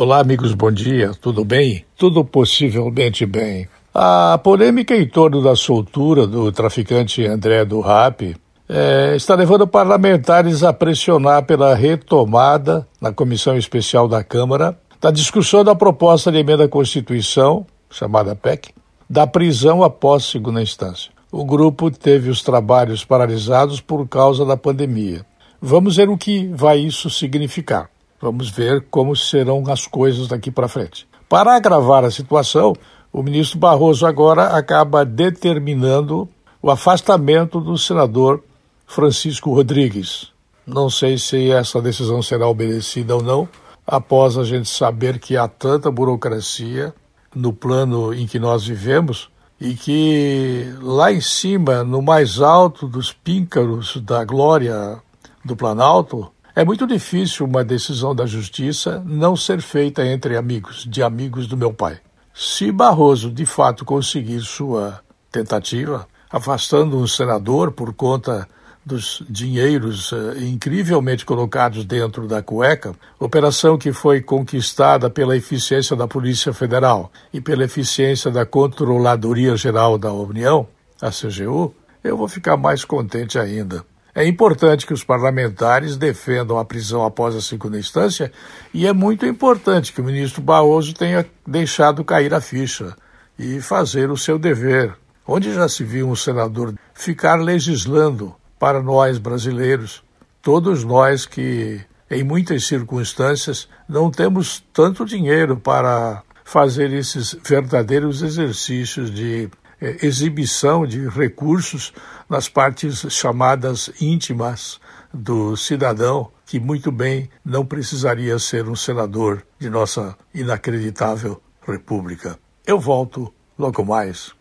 Olá, amigos, bom dia. Tudo bem? Tudo possivelmente bem. A polêmica em torno da soltura do traficante André do Rap é, está levando parlamentares a pressionar pela retomada, na comissão especial da Câmara, da discussão da proposta de emenda à Constituição, chamada PEC, da prisão após segunda instância. O grupo teve os trabalhos paralisados por causa da pandemia. Vamos ver o que vai isso significar. Vamos ver como serão as coisas daqui para frente. Para agravar a situação, o ministro Barroso agora acaba determinando o afastamento do senador Francisco Rodrigues. Não sei se essa decisão será obedecida ou não, após a gente saber que há tanta burocracia no plano em que nós vivemos e que lá em cima, no mais alto dos píncaros da glória do Planalto, é muito difícil uma decisão da justiça não ser feita entre amigos, de amigos do meu pai. Se Barroso de fato conseguir sua tentativa, afastando um senador por conta dos dinheiros uh, incrivelmente colocados dentro da cueca, operação que foi conquistada pela eficiência da Polícia Federal e pela eficiência da Controladoria Geral da União, a CGU, eu vou ficar mais contente ainda. É importante que os parlamentares defendam a prisão após a segunda instância e é muito importante que o ministro Barroso tenha deixado cair a ficha e fazer o seu dever. Onde já se viu um senador ficar legislando para nós brasileiros, todos nós que, em muitas circunstâncias, não temos tanto dinheiro para fazer esses verdadeiros exercícios de exibição de recursos nas partes chamadas íntimas do cidadão, que muito bem não precisaria ser um senador de nossa inacreditável república. Eu volto logo mais.